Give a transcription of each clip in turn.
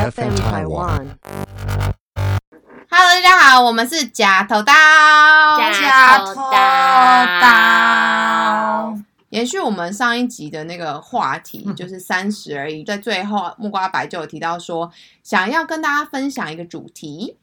FM Taiwan. Hello，大家好，我们是假头刀。假头刀。延续我们上一集的那个话题，就是三十而已。在最后，木瓜白就有提到说，想要跟大家分享一个主题。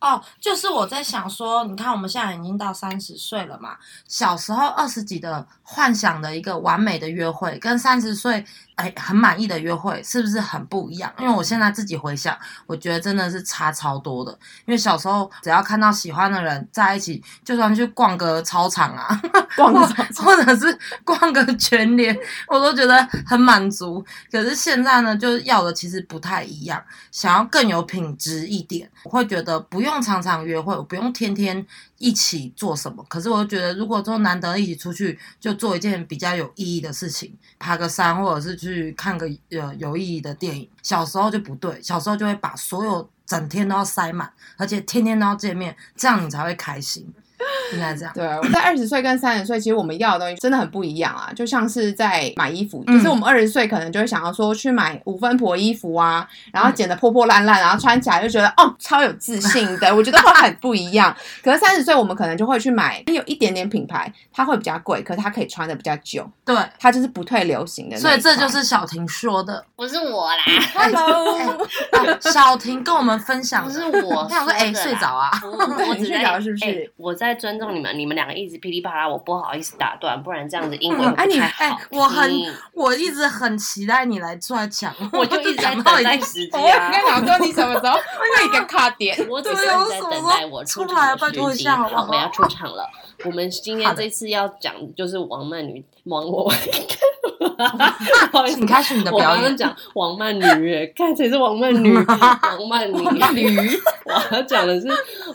哦，就是我在想说，你看我们现在已经到三十岁了嘛，小时候二十几的幻想的一个完美的约会，跟三十岁哎很满意的约会，是不是很不一样？因为我现在自己回想，我觉得真的是差超多的。因为小时候只要看到喜欢的人在一起，就算去逛个操场啊，逛个或或者是逛个全联，我都觉得很满足。可是现在呢，就是要的其实不太一样，想要更有品质一点，我会觉得不用常常约会，我不用天天一起做什么。可是我就觉得，如果说难得一起出去，就做一件比较有意义的事情，爬个山，或者是去看个呃有意义的电影。小时候就不对，小时候就会把所有整天都要塞满，而且天天都要见面，这样你才会开心。应该这样。对，在二十岁跟三十岁，其实我们要的东西真的很不一样啊。就像是在买衣服，就是我们二十岁可能就会想要说去买五分婆衣服啊，然后剪得破破烂烂，然后穿起来就觉得哦超有自信的，我觉得会很不一样。可是三十岁，我们可能就会去买有一点点品牌，它会比较贵，可是它可以穿的比较久，对，它就是不退流行的所。以这就是小婷说的。不是我啦，Hello，小婷跟我们分享的，不是我我想说，哎、睡着啊？不我睡在着是不是哎我在尊重你们，你们两个一直噼里啪啦，我不好意思打断，不然这样子音轨嗯哎你会不太哎、好我很，我一直很期待你来出来抢，我就一直在等待时我机啊。跟你讲说你什么时候会一个卡点？我只是在等我什么待我出场的时机。好不好我要出场了。我们今天这次要讲的就是王曼女王我，请开始你的我表演。刚刚讲王曼女，哎，看谁是王曼女？王曼妮，驴，我要讲的是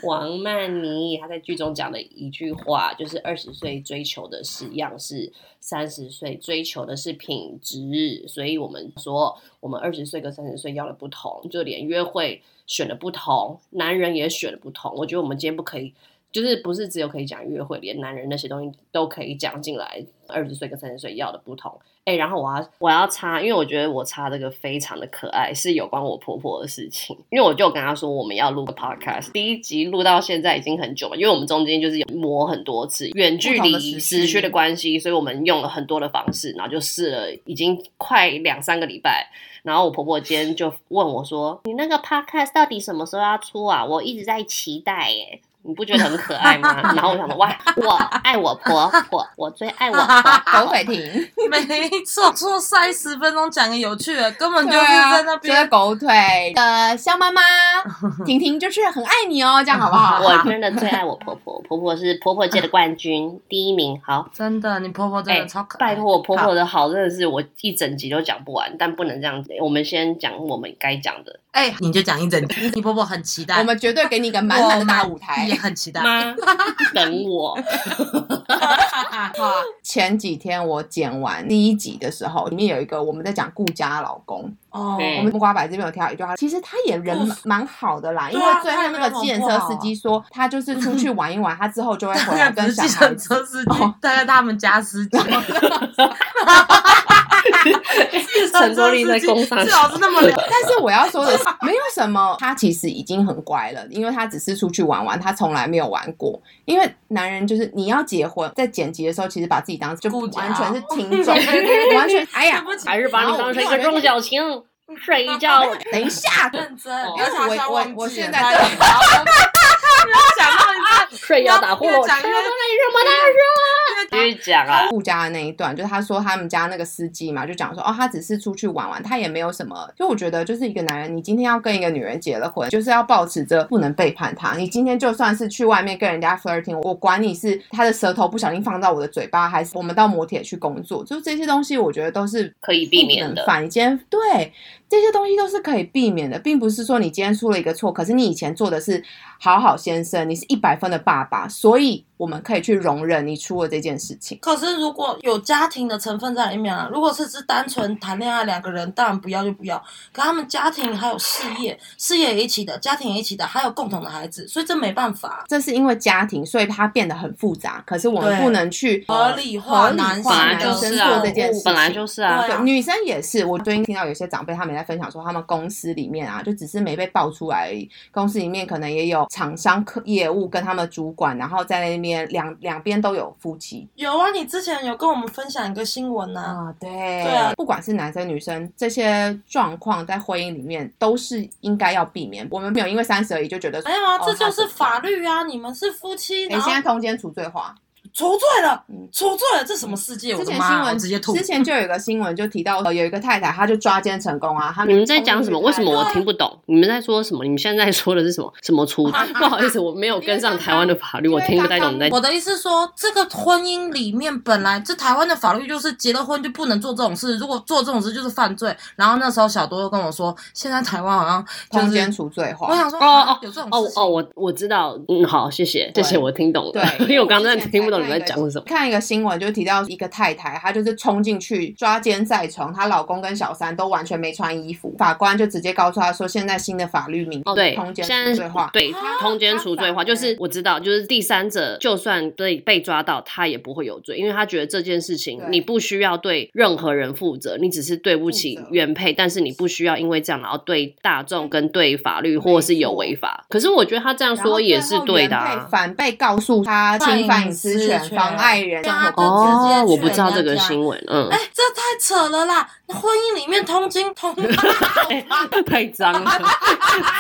王曼妮，她在剧中讲的一句话，就是二十岁追求的是样式，三十岁追求的是品质。所以我们说，我们二十岁跟三十岁要的不同，就连约会选的不同，男人也选的不同。我觉得我们今天不可以。就是不是只有可以讲约会，连男人那些东西都可以讲进来。二十岁跟三十岁要的不同，哎、然后我要我要插，因为我觉得我插这个非常的可爱，是有关我婆婆的事情。因为我就跟她说我们要录个 podcast，第一集录到现在已经很久了，因为我们中间就是有磨很多次，远距离时区的关系，所以我们用了很多的方式，然后就试了已经快两三个礼拜。然后我婆婆今天就问我说：“你那个 podcast 到底什么时候要出啊？我一直在期待耶。”你不觉得很可爱吗？然后我想说，哇，我爱我婆婆，我最爱我婆婆。狗腿停。没错，说塞十分钟讲个有趣的，根本就是在那这个边。狗腿的肖妈妈婷婷就是很爱你哦，这样好不好？我真的最爱我婆婆，婆婆是婆婆界的冠军，第一名。好，真的，你婆婆真哎的超可爱。拜托我婆婆，的好真的是我一整集都讲不完，但不能这样子。我们先讲我们该讲的。哎、你就讲一整集。你婆婆很期待，我们绝对给你一个满满的大舞台也。很期待。妈，等我。前几天我剪完第一集的时候，里面有一个我们在讲顾家老公，哦，我们木瓜白这边有挑一句话，其实他也人哦蛮好的啦，因为最后那个计程车司机说，他就是出去玩一玩，他之后就会回来 跟计程。车司机哦，大概他们家司机。陈卓林在工上最好是那么聊。但是我要说的是，没有什么，他其实已经很乖了，因为他只是出去玩玩，他从来没有玩过。因为男人就是你要结婚，在剪辑的时候，其实把自己当 就完全是听众，完全哎呀，还是把你当成一个钟小晴，睡一觉。等一下，认真，我我我现在他对不要想到一下，睡觉打呼噜，什么大声？继续讲啊，顾家的那一段，就是他说他们家那个司机嘛，就讲说哦，他只是出去玩玩，他也没有什么。就我觉得，就是一个男人，你今天要跟一个女人结了婚，就是要保持着不能背叛她。你今天就算是去外面跟人家 flirting，我管你是他的舌头不小心放到我的嘴巴，还是我们到摩铁去工作，就是这些东西，我觉得都是可以避免的不能犯。你今天对这些东西都是可以避免的，并不是说你今天出了一个错，可是你以前做的是好好先生，你是一百分的爸爸，所以我们可以去容忍你出了这件事情。可是如果有家庭的成分在里面啊，如果是只单纯谈恋爱两个人，当然不要就不要。可他们家庭还有事业，事业也一起的，家庭也一起的，还有共同的孩子，所以这没办法。这是因为家庭，所以它变得很复杂。可是我们不能去合理化男生做这件事情。本来就是啊对，女生也是。我最近听到有些长辈他们也在分享说，他们公司里面啊，就只是没被爆出来而已。公司里面可能也有厂商客业务跟他们主管，然后在那边两两边都有夫妻。有啊，你之前有跟我们分享一个新闻呐、啊，对，对啊不管是男生女生，这些状况在婚姻里面都是应该要避免。我们没有因为三十而已就觉得没有啊，哦这就是法。律啊！你们是夫妻，哎、然后现在通奸除罪化。除罪了嗯，除罪了，这什么世界？我之的妈啊！我前新闻直接吐。之前就有一个新闻就提到，呃有一个太太，她就抓奸成功啊。他你们在讲什么？为什么我听？不懂？你们在说什么？你们现在在说的是什么？什么出？不好意思，我没有跟上台湾的法律，我听不太懂你在我的意思是说，这个婚姻里面本来这台湾的法律就是结了婚就不能做这种事，如果做这种事就是犯罪。然后那时候小多又跟我说，现在台湾好像就是通奸，除罪化。我想说哦哦啊有这种事情哦哦，我我知道，嗯，好，谢谢，谢谢，我听懂了。对 因为我刚刚真的听不懂在讲什么。看一个新闻，就提到一个太太，她就是冲进去抓奸在床，她老公跟小三都完全没穿衣服，法官就直接告诉她说，现在新的法律明哦，对通，奸除罪化。对通奸除罪化，就是我知道，就是第三者就算被被抓到，他也不会有罪，因为他觉得这件事情你不需要对任何人负责，你只是对不起原配，但是你不需要因为这样然后对大众跟对法律或是有违法。可是我觉得他这样说也是对的啊。反被告诉他侵犯隐私权、妨碍人生活对啊就直接哦，我去不知道这个新闻，嗯哎、，这太扯了啦！婚姻里面通奸通，太脏了，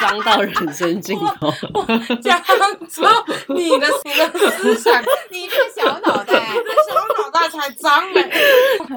脏到人生尽头。讲出你的你的思想，你这个小脑袋，你的小脑袋才脏哎、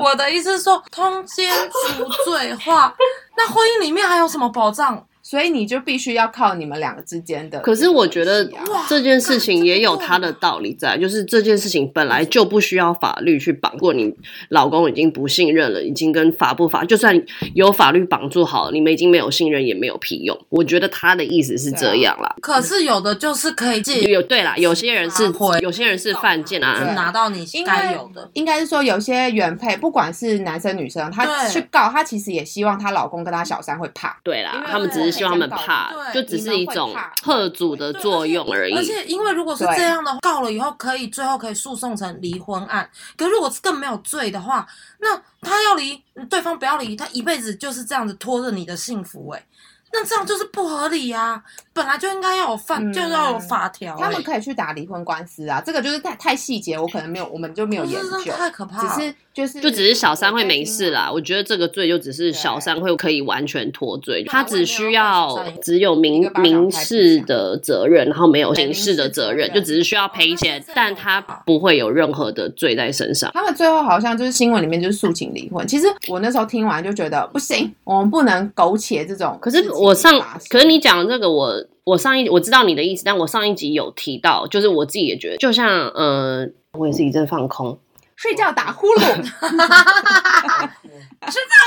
我的意思是说，通奸除罪化，那婚姻里面还有什么保障？所以你就必须要靠你们两个之间的。可是我觉得这件事情也有它的道理在，就是这件事情本来就不需要法律去绑。如果你老公已经不信任了，已经跟法不法，就算有法律绑住好了，你们已经没有信任也没有屁用。我觉得他的意思是这样啦。可是有的就是可以借有对啦，有些人是有些人是犯贱对啊，拿到你因为该有的。应该是说，有些原配，不管是男生女生，他去告，他其实也希望她老公跟她小三会怕。对啦，他们只是希望他们怕，对就只是一种贺阻的作用而已而。且，因为如果是对这样的，告了以后可以最后可以诉讼成离婚案。可如果是更没有罪的话，那他要离，对方不要离，他一辈子就是这样子拖着你的幸福、欸，那这样就是不合理呀、本来就应该要有法，嗯就要有法条、欸。他们可以去打离婚官司啊，这个就是太太细节，我可能没有，我们就没有研究，太可怕了只是就是就只是小三会没事啦，我我觉得这个罪就只是小三会可以完全脱罪，他只需要只有民民事的责任，然后没有刑事的责任，就只是需要赔钱但他不会有任何的罪在身上。他们最后好像就是新闻里面就是诉请离婚。其实我那时候听完就觉得不行，我们不能苟且这种可。是我上，可是你讲的这个我。我上一我知道你的意思，但我上一集有提到，就是我自己也觉得，就像呃，我也是一阵放空，睡觉打呼噜吃饭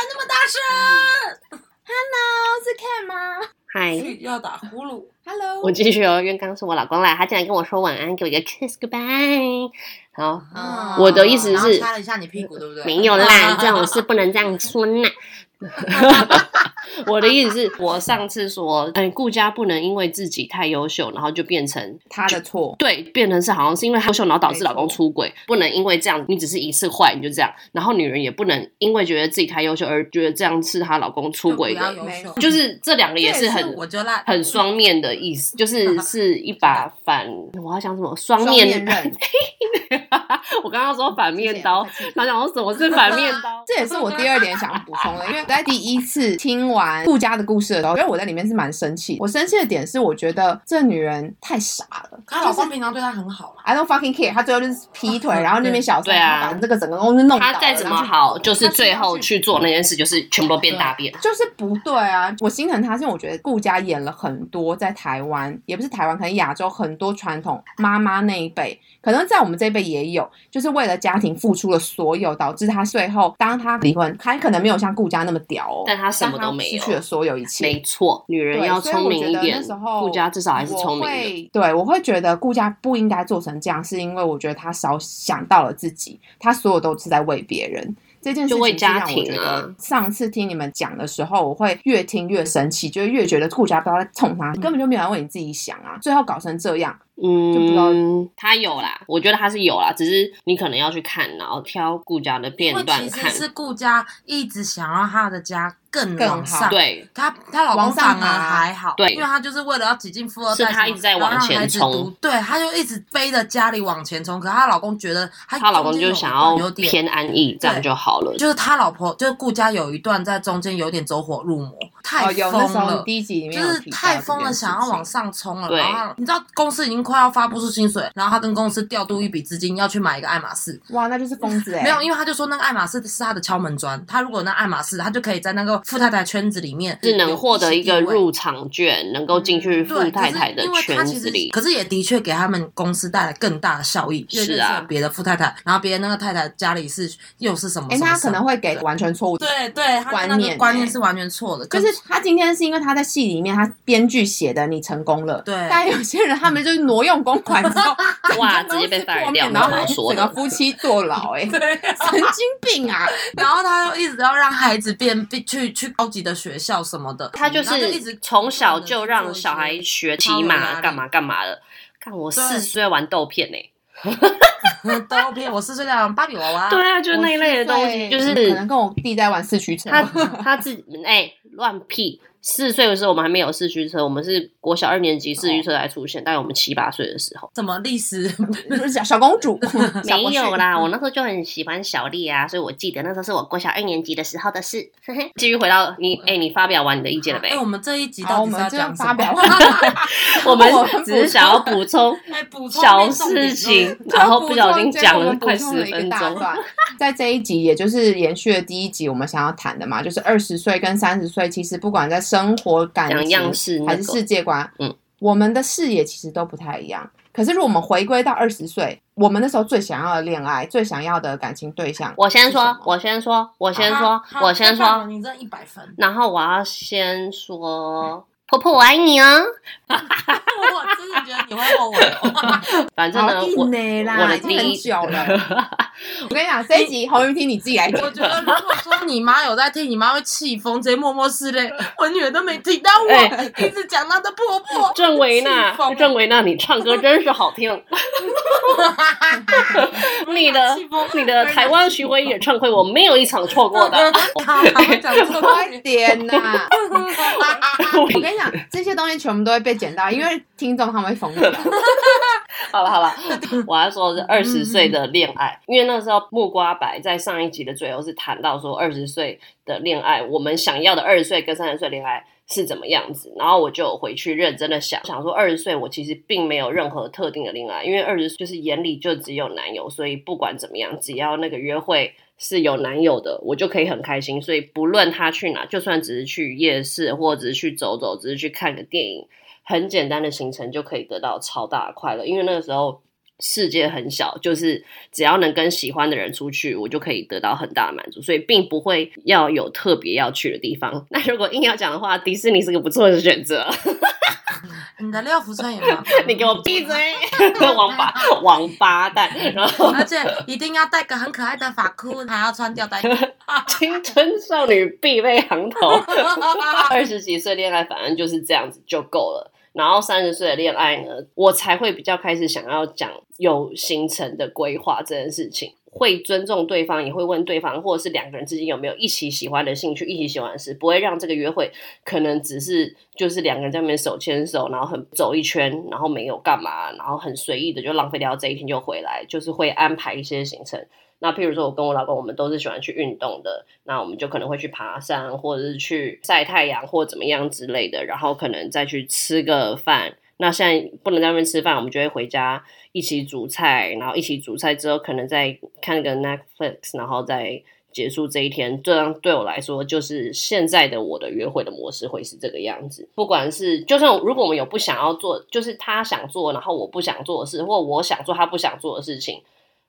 那么大声，，Hello 是 Ken 吗嗨，要打呼噜。？Hello，我继续哦，因为刚刚是我老公来，他竟然跟我说晚安，给我一个 kiss goodbye。好，嗯我的意思是擦了一下你屁股，对不对？没有啦，这种事不能这样说啦。我的意思是我上次说，嗯，顾家不能因为自己太优秀，然后就变成他的错。对，变成是好像是因为他优秀，然后导致老公出轨，不能因为这样你只是一次坏你就这样，然后女人也不能因为觉得自己太优秀而觉得这样是她老公出轨的，就是这两个也是这很很双面的意思，就是 是一把反，我要想什么双双面面刃，我刚刚说反面刀他讲说什么是反面刀？这也是我第二点想补充的，因为我在第一次听完顾家的故事的时候，因为我在里面是蛮生气。我生气的点是，我觉得这女人太傻了。她老公平常对她很好啦。I don't fucking care，她最后就是劈腿，然后那边小三，对啊把这个整个公司弄倒了。他再怎么好，就是最后去做那件事，就是全部都变大变。就是不对啊！我心疼她，是因为我觉得顾家演了很多在台湾，也不是台湾，可能亚洲很多传统妈妈那一辈，可能在我们这一辈也有，就是为了家庭付出了所有，导致她最后当她离婚，还可能没有像顾家那么屌哦，但他什么都没有失去了所有一切。没错，女人要聪明一点那时候，顾家至少还是聪明的。对，我会觉得顾家不应该做成这样，是因为我觉得他少想到了自己，他所有都是在为别人。这件事就为情让家庭我觉啊得，上次听你们讲的时候，我会越听越生气，就会越觉得顾家不知道在冲他，根本就没有人为你自己想啊，最后搞成这样，嗯，他有啦，我觉得他是有啦，只是你可能要去看，然后挑顾家的片段看。其实是顾家一直想让他的家更更往上好，对，他他老公反而还好，对因为他就是为了要挤进富二代什么，是她一直在往前冲对，他就一直背着家里往前冲。可她老公觉得他她老公就想要段有点偏安逸，这样就好了。就是他老婆就是顾家有一段在中间有点走火入魔，太疯了你。第一集里面就是太疯了，想要往上冲了。对然后你知道公司已经快要发不出薪水，然后他跟公司调度一笔资金要去买一个爱马仕，哇，那就是疯子哎、没有，因为他就说那个爱马仕是他的敲门砖，他如果那爱马仕，他就可以在那个富太太圈子里面是能获得一个入场券，能够进去富，太太的圈子里。可是也的确给他们公司带来更大的效益，是啊别的富太太，然后别人那个太太家里是又是什么哎、什么那他可能会给完全错误。对对，他观那个念欸观念是完全错的，就是他今天是因为他在戏里面，他编剧写的你成功了，对但有些人他们就是挪用公款之后，哇直接被公司 fire 破灭掉然后整个夫妻坐牢、哎，对，神经病啊！然后他又一直要让孩子变变去去高级的学校什么的，他就是一直从小就让小孩学骑马干嘛干嘛的。看我对四岁玩豆片呢、刀片，我四岁在玩芭比娃娃，对啊，就是那一类的东西，就是可能跟我弟在玩四驱车，他他自哎乱、屁。四岁的时候，我们还没有四驱车，我们是国小二年级四驱车才出现，大概我们七八岁的时候。怎么历史 就是小小公主，没有啦，我那时候就很喜欢小丽啊，所以我记得那时候是我国小二年级的时候的事。嘿嘿，继续回到你，哎、你发表完你的意见了没哎，？我们这一集好，到底是我们就要发表 我们我们只是想要补充哎补充小事情，然后不小心讲了快十分钟。在这一集，也就是延续了第一集，我们想要谈的嘛，就是二十岁跟三十岁，其实不管在生活、感情还是世界观，嗯，我们的视野其实都不太一样。可是，如果我们回归到二十岁，我们那时候最想要的恋爱、最想要的感情对象，我先说，我先说，我先说我先说，你这一百分，然后我要先说，婆婆我爱你哦。我真的觉得你会后悔哦。反正呢，好我我的已经很第一久了。我跟你讲，这一集红云听你自己来讲我。觉得如果说你妈有在听，你妈会气疯，直接默默拭泪。我女儿都没听到我，哎一直讲她的婆婆。郑维娜，郑维娜，你唱歌真是好听。你的你的台湾巡回演唱会，我没有一场错过的。好，好讲错快点呐！我跟你讲，这些东西全部都会被剪到，因为听众他们会疯掉。好了好了，我要说的是二十岁的恋爱，因为那时候木瓜白在上一集的最后是谈到说二十岁的恋爱，我们想要的二十岁跟三十岁恋爱是怎么样子，然后我就回去认真的想想说，二十岁我其实并没有任何特定的恋爱，因为二十就是眼里就只有男友，所以不管怎么样，只要那个约会。是有男友的，我就可以很开心。所以不论他去哪，就算只是去夜市，或者只是去走走，只是去看个电影，很简单的行程就可以得到超大的快乐，因为那个时候世界很小，就是只要能跟喜欢的人出去，我就可以得到很大的满足，所以并不会要有特别要去的地方。那如果硬要讲的话，迪士尼是个不错的选择。你的六福村也蛮棒的你给我闭嘴，王八王八蛋！然后而且一定要戴个很可爱的发箍，还要穿吊带。青春少女必备行头。二十几岁恋爱，反正就是这样子就够了。然后三十岁的恋爱呢，我才会比较开始想要讲有行程的规划这件事情，会尊重对方，也会问对方，或者是两个人之间有没有一起喜欢的兴趣、一起喜欢的事，不会让这个约会可能只是就是两个人在那边手牵手，然后很走一圈，然后没有干嘛，然后很随意的就浪费掉这一天就回来，就是会安排一些行程。那譬如说，我跟我老公，我们都是喜欢去运动的，那我们就可能会去爬山，或者是去晒太阳，或怎么样之类的，然后可能再去吃个饭。那现在不能在外面吃饭，我们就会回家一起煮菜，然后一起煮菜之后，可能再看个 Netflix，然后再结束这一天。这样对我来说，就是现在的我的约会的模式会是这个样子。不管是就算如果我们有不想要做，就是他想做，然后我不想做的事，或我想做他不想做的事情，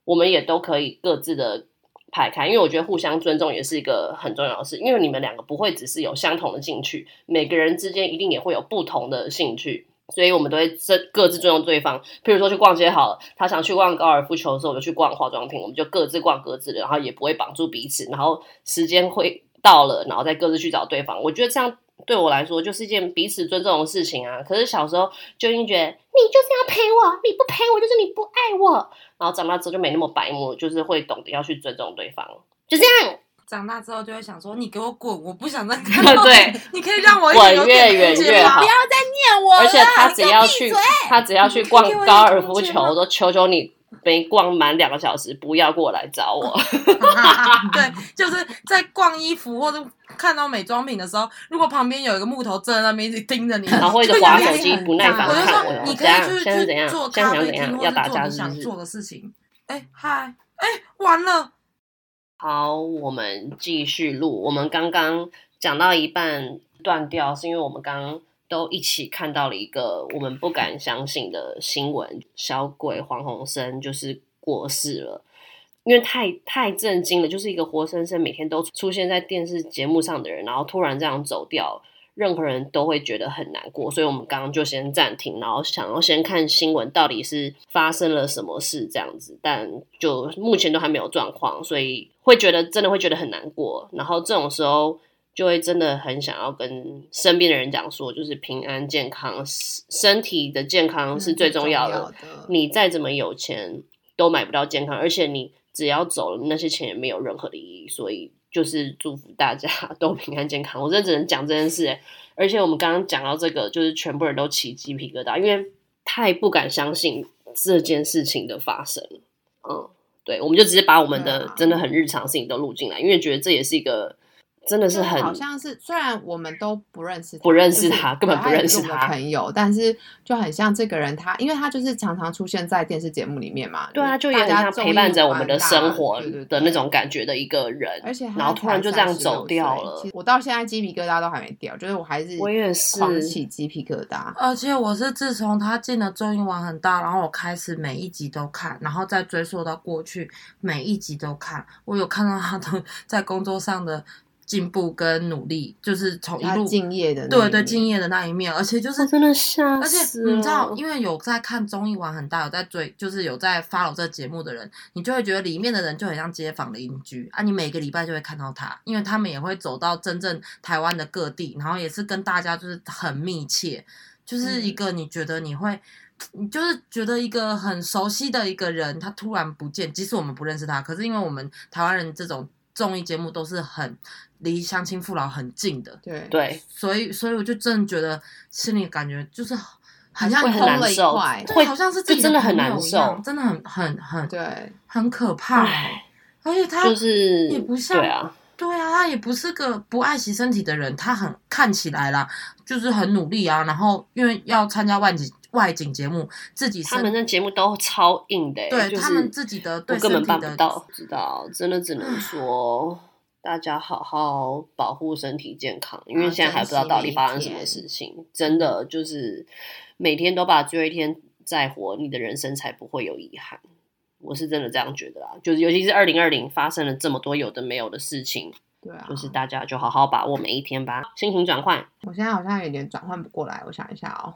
我们也都可以各自的排开，因为我觉得互相尊重也是一个很重要的事，因为你们两个不会只是有相同的兴趣，每个人之间一定也会有不同的兴趣。所以我们都会各自尊重对方。譬如说去逛街好了，他想去逛高尔夫球的时候，我就去逛化妆品，我们就各自逛各自的，然后也不会绑住彼此。然后时间会到了，然后再各自去找对方。我觉得这样对我来说就是一件彼此尊重的事情啊。可是小时候就已经觉得你就是要陪我，你不陪我就是你不爱我。然后长大之后就没那么白目，就是会懂得要去尊重对方，就这样。长大之后就会想说，你给我滚！我不想再 看到你对，你可以让我滚越远越好不要再念我了，而且他只要去他只要去逛高尔夫球，我都求求你没逛满两个小时，不要过来找我。对，就是在逛衣服或者看到美妆品的时候，如果旁边有一个木头站在那边一直盯着你，然后或者就划手机不耐烦我就看我说，你可以去去做现在咖啡想怎样厅，或要做你架是不是想做的事情。哎，嗨，哎，完了，好，我们继续录。我们刚刚讲到一半断掉，是因为我们刚刚都一起看到了一个我们不敢相信的新闻：小鬼黄鸿升就是过世了。因为太太震惊了，就是一个活生生每天都出现在电视节目上的人，然后突然这样走掉，任何人都会觉得很难过。所以我们刚刚就先暂停，然后想要先看新闻到底是发生了什么事这样子，但就目前都还没有状况，所以会觉得真的会觉得很难过。然后这种时候就会真的很想要跟身边的人讲说，就是平安健康，身体的健康是最重要的。的。你再怎么有钱都买不到健康，而且你只要走了，那些钱也没有任何的意义。所以就是祝福大家 都平安健康。我真的只能讲这件事、欸，而且我们刚刚讲到这个，就是全部人都起鸡皮疙瘩，因为太不敢相信这件事情的发生。嗯，对，我们就直接把我们的真的很日常的事情都录进来，因为觉得这也是一个真的是很好像是，虽然我们都不认识他，不认识就是他根本不认识他朋友，但是就很像这个人他，因为他就是常常出现在电视节目里面嘛，对啊，就有点像大家陪伴着我们的生活的那种感觉的一个人。而且然后突然就这样走掉了才36岁其实我到现在鸡皮疙瘩都还没掉，就是我还是我也是狂起鸡皮疙瘩。而且我是自从他进了综艺网很大，然后我开始每一集都看，然后再追溯到过去每一集都看。我有看到他的 在工作上的进步跟努力，就是从一路敬业的对对敬业的那一面，而且就是真的吓而且你知道，因为有在看综艺玩很大，有在追，就是有在 follow 这个节目的人，你就会觉得里面的人就很像街坊邻居。啊，你每个礼拜就会看到他，因为他们也会走到真正台湾的各地，然后也是跟大家就是很密切，就是一个你觉得你会。你就是觉得一个很熟悉的一个人，他突然不见，即使我们不认识他，可是因为我们台湾人这种综艺节目都是很离乡亲父老很近的，对对，所以，所以我就真的觉得心里感觉就是很像空了一块，对，好像是自己就真的很难受真的很很很对，很可怕唉。而且他就是也不像对啊，对啊，他也不是个不爱惜身体的人，他很看起来啦，就是很努力啊。然后因为要参加外景外景节目，自己身他们那节目都超硬的欸，就是对他们自己的对我根本办不到，知道，真的只能说大家好好保护身体健康，因为啊现在还不知道到底发生什么事情，真的就是每天都把最后一天再活，你的人生才不会有遗憾。我是真的这样觉得啦，就是尤其是二零二零发生了这么多有的没有的事情，对啊，就是大家就好好把握每一天吧，心情转换。我现在好像有点转换不过来，我想一下哦。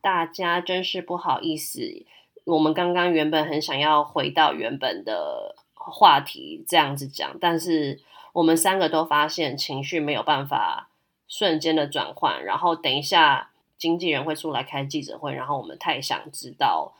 大家真是不好意思，我们刚刚原本很想要回到原本的话题这样子讲，但是我们三个都发现情绪没有办法瞬间的转换，然后等一下经纪人会出来开记者会，然后我们太想知道，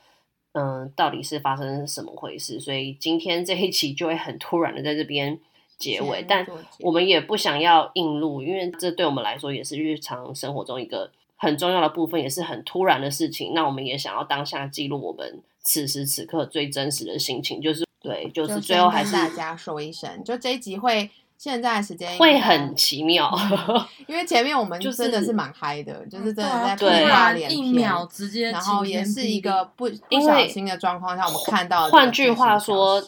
嗯，到底是发生什么回事，所以今天这一期就会很突然的在这边结尾，但我们也不想要硬录，因为这对我们来说也是日常生活中一个很重要的部分，也是很突然的事情。那我们也想要当下记录我们此时此刻最真实的心情，就是对，就是最后还是大家说一声，就这一集会现在的时间会很奇妙。因为前面我们就是真的是蛮嗨的，就是真的在突对屁话连然一篇秒直接，然后也是一个不小心的状况下，我们看到换句话说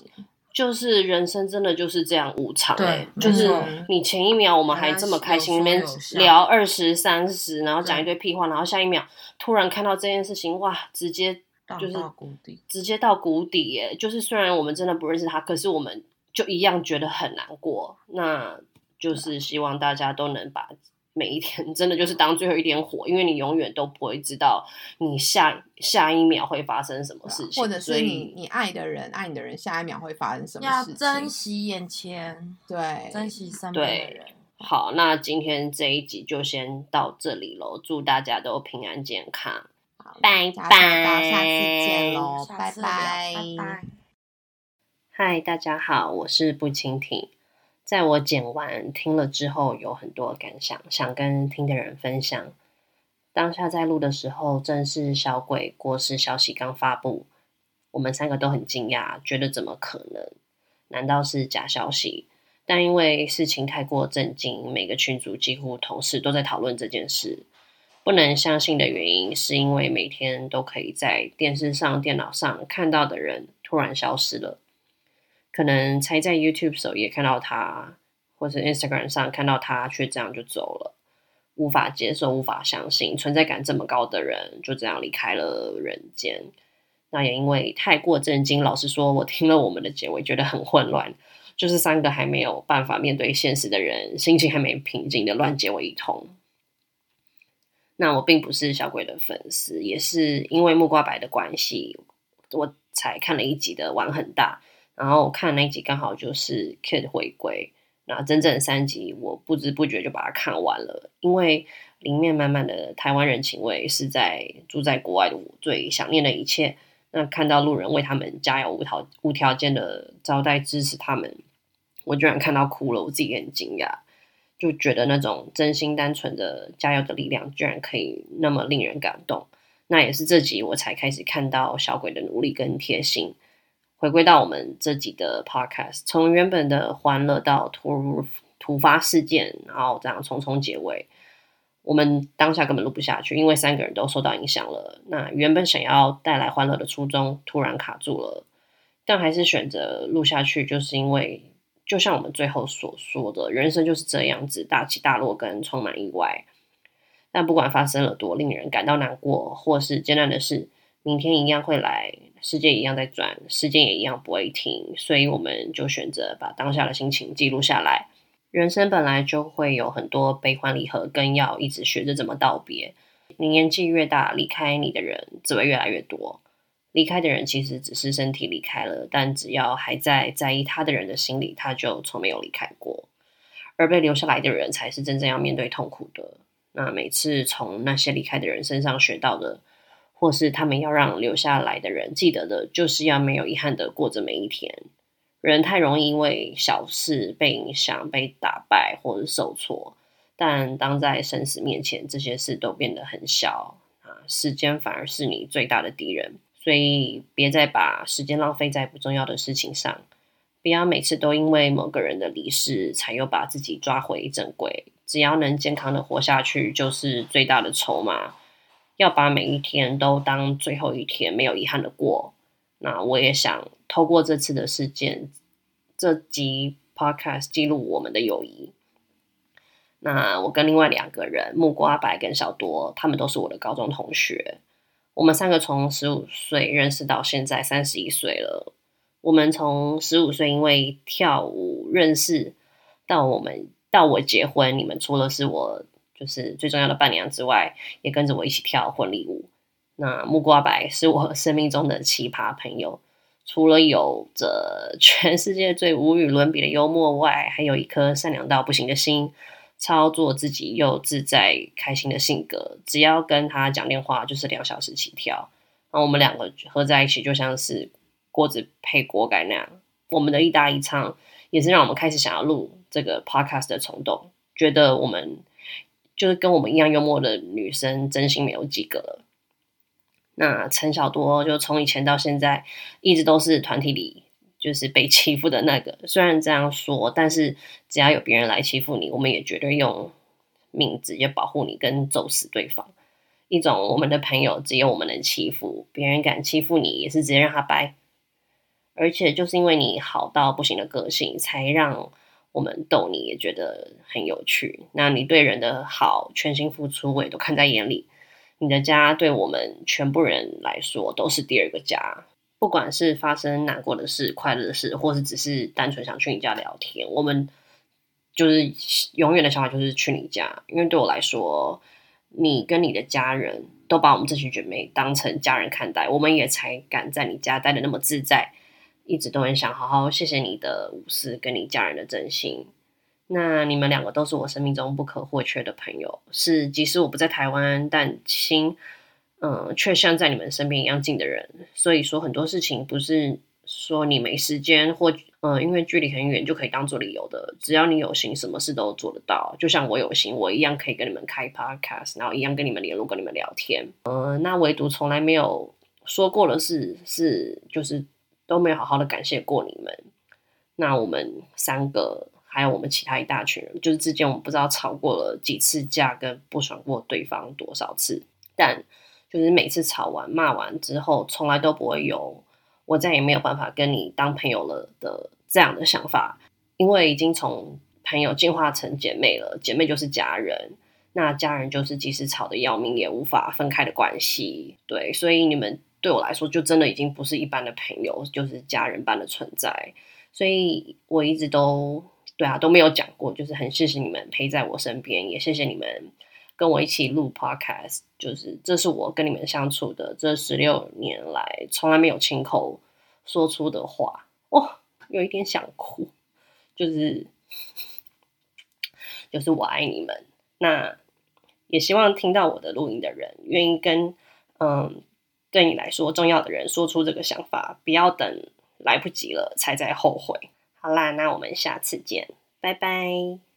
就是人生真的就是这样无常、对欸，就是你前一秒我们还这么开心，那边原来是有说有笑聊二十三十，然后讲一堆屁话，然后下一秒突然看到这件事情，哇，直接就是到谷底。直接到谷底耶！就是虽然我们真的不认识他，可是我们就一样觉得很难过。那就是希望大家都能把每一天真的就是当最后一点火，因为你永远都不会知道你下下一秒会发生什么事情，或者是你你爱的人爱你的人下一秒会发生什么要事情？珍惜眼前，对，珍惜身边的人。好，那今天这一集就先到这里喽，祝大家都平安健康，拜拜下次见喽，拜拜拜拜。嗨，大家好，我是不蜻蜓。在我剪完听了之后，有很多感想，想跟听的人分享。当下在录的时候，正是小鬼过世消息刚发布，我们三个都很惊讶，觉得怎么可能？难道是假消息？但因为事情太过震惊，每个群组几乎同事都在讨论这件事。不能相信的原因，是因为每天都可以在电视上、电脑上看到的人突然消失了。可能才在 YouTube 首页看到他，或是 Instagram 上看到他，却这样就走了，无法接受，无法相信，存在感这么高的人就这样离开了人间。那也因为太过震惊，老实说，我听了我们的结尾觉得很混乱，就是三个还没有办法面对现实的人，心情还没平静的乱结尾一通。那我并不是小鬼的粉丝，也是因为木瓜白的关系，我才看了一集的玩很大。然后我看那一集刚好就是 Kid 回归，那整整三集，我不知不觉就把它看完了，因为里面满满的台湾人情味是在住在国外的我最想念的一切。那看到路人为他们加油无条无条件的招待支持他们，我居然看到哭了，我自己也很惊讶，就觉得那种真心单纯的加油的力量，居然可以那么令人感动。那也是这集我才开始看到小鬼的努力跟贴心。回归到我们这集的 podcast，从原本的欢乐到突如突发事件，然后这样匆匆结尾，我们当下根本录不下去，因为三个人都受到影响了。那原本想要带来欢乐的初衷突然卡住了，但还是选择录下去，就是因为就像我们最后所说的，人生就是这样子，大起大落跟充满意外。但不管发生了多令人感到难过或是艰难的事，明天一样会来，世界一样在转，时间也一样不会停，所以我们就选择把当下的心情记录下来。人生本来就会有很多悲欢离合，更要一直学着怎么道别。你年纪越大，离开你的人只会越来越多。离开的人其实只是身体离开了，但只要还在在意他的人的心里，他就从没有离开过。而被留下来的人，才是真正要面对痛苦的。那每次从那些离开的人身上学到的，或是他们要让留下来的人记得的，就是要没有遗憾的过着每一天。人太容易因为小事被影响、被打败或者受挫，但当在生死面前，这些事都变得很小啊，时间反而是你最大的敌人。所以，别再把时间浪费在不重要的事情上，不要每次都因为某个人的离世，才又把自己抓回正轨。只要能健康的活下去，就是最大的筹码。要把每一天都当最后一天，没有遗憾的过。那我也想透过这次的事件，这集 podcast 记录我们的友谊。那我跟另外两个人，木瓜白跟小多，他们都是我的高中同学。我们三个从十五岁认识到现在三十一岁了。我们从十五岁因为跳舞认识，到我们到我结婚，你们除了是我就是最重要的伴娘之外，也跟着我一起跳婚礼舞。那木瓜白是我生命中的奇葩朋友，除了有着全世界最无与伦比的幽默外，还有一颗善良到不行的心，操作自己又自在开心的性格。只要跟他讲电话，就是两小时起跳。然后我们两个合在一起，就像是锅子配锅盖那样。我们的一搭一唱，也是让我们开始想要录这个 podcast 的冲动。觉得我们就是跟我们一样幽默的女生，真心没有几个了。那陈小多就从以前到现在，一直都是团体里就是被 欺负的那个。虽然这样说，但是只要有别人来欺负你，我们也绝对用命直接保护你，跟揍死对方。一种我们的朋友只有我们能欺负，别人敢欺负你，也是直接让他掰。而且就是因为你好到不行的个性，才让我们逗你也觉得很有趣。那你对人的好，全心付出，我也都看在眼里。你的家对我们全部人来说都是第二个家。不管是发生难过的事、快乐的事，或是只是单纯想去你家聊天，我们就是永远的想法就是去你家，因为对我来说，你跟你的家人都把我们这群姐妹当成家人看待，我们也才敢在你家待的那么自在，一直都很想好好谢谢你的无私跟你家人的真心。那你们两个都是我生命中不可或缺的朋友，是即使我不在台湾，但心，嗯，却像在你们身边一样近的人。所以说很多事情不是说你没时间或嗯，因为距离很远就可以当做理由的。只要你有心，什么事都做得到。就像我有心，我一样可以跟你们开 podcast，然后一样跟你们联络，跟你们聊天。嗯，那唯独从来没有说过的事，是就是都没有好好的感谢过你们。那我们三个。还有我们其他一大群人，就是之间我们不知道吵过了几次架，跟不爽过对方多少次，但就是每次吵完骂完之后，从来都不会有我再也没有办法跟你当朋友了的这样的想法，因为已经从朋友进化成姐妹了，姐妹就是家人，那家人就是即使吵得要命也无法分开的关系，对，所以你们对我来说就真的已经不是一般的朋友，就是家人般的存在，所以我一直都。对啊，都没有讲过，就是很谢谢你们陪在我身边，也谢谢你们跟我一起录 podcast，就是这是我跟你们相处的这十六年来从来没有亲口说出的话，哇，有一点想哭，就是就是我爱你们，那也希望听到我的录音的人愿意跟嗯对你来说重要的人说出这个想法，不要等来不及了才在后悔。好啦，那我们下次见，拜拜。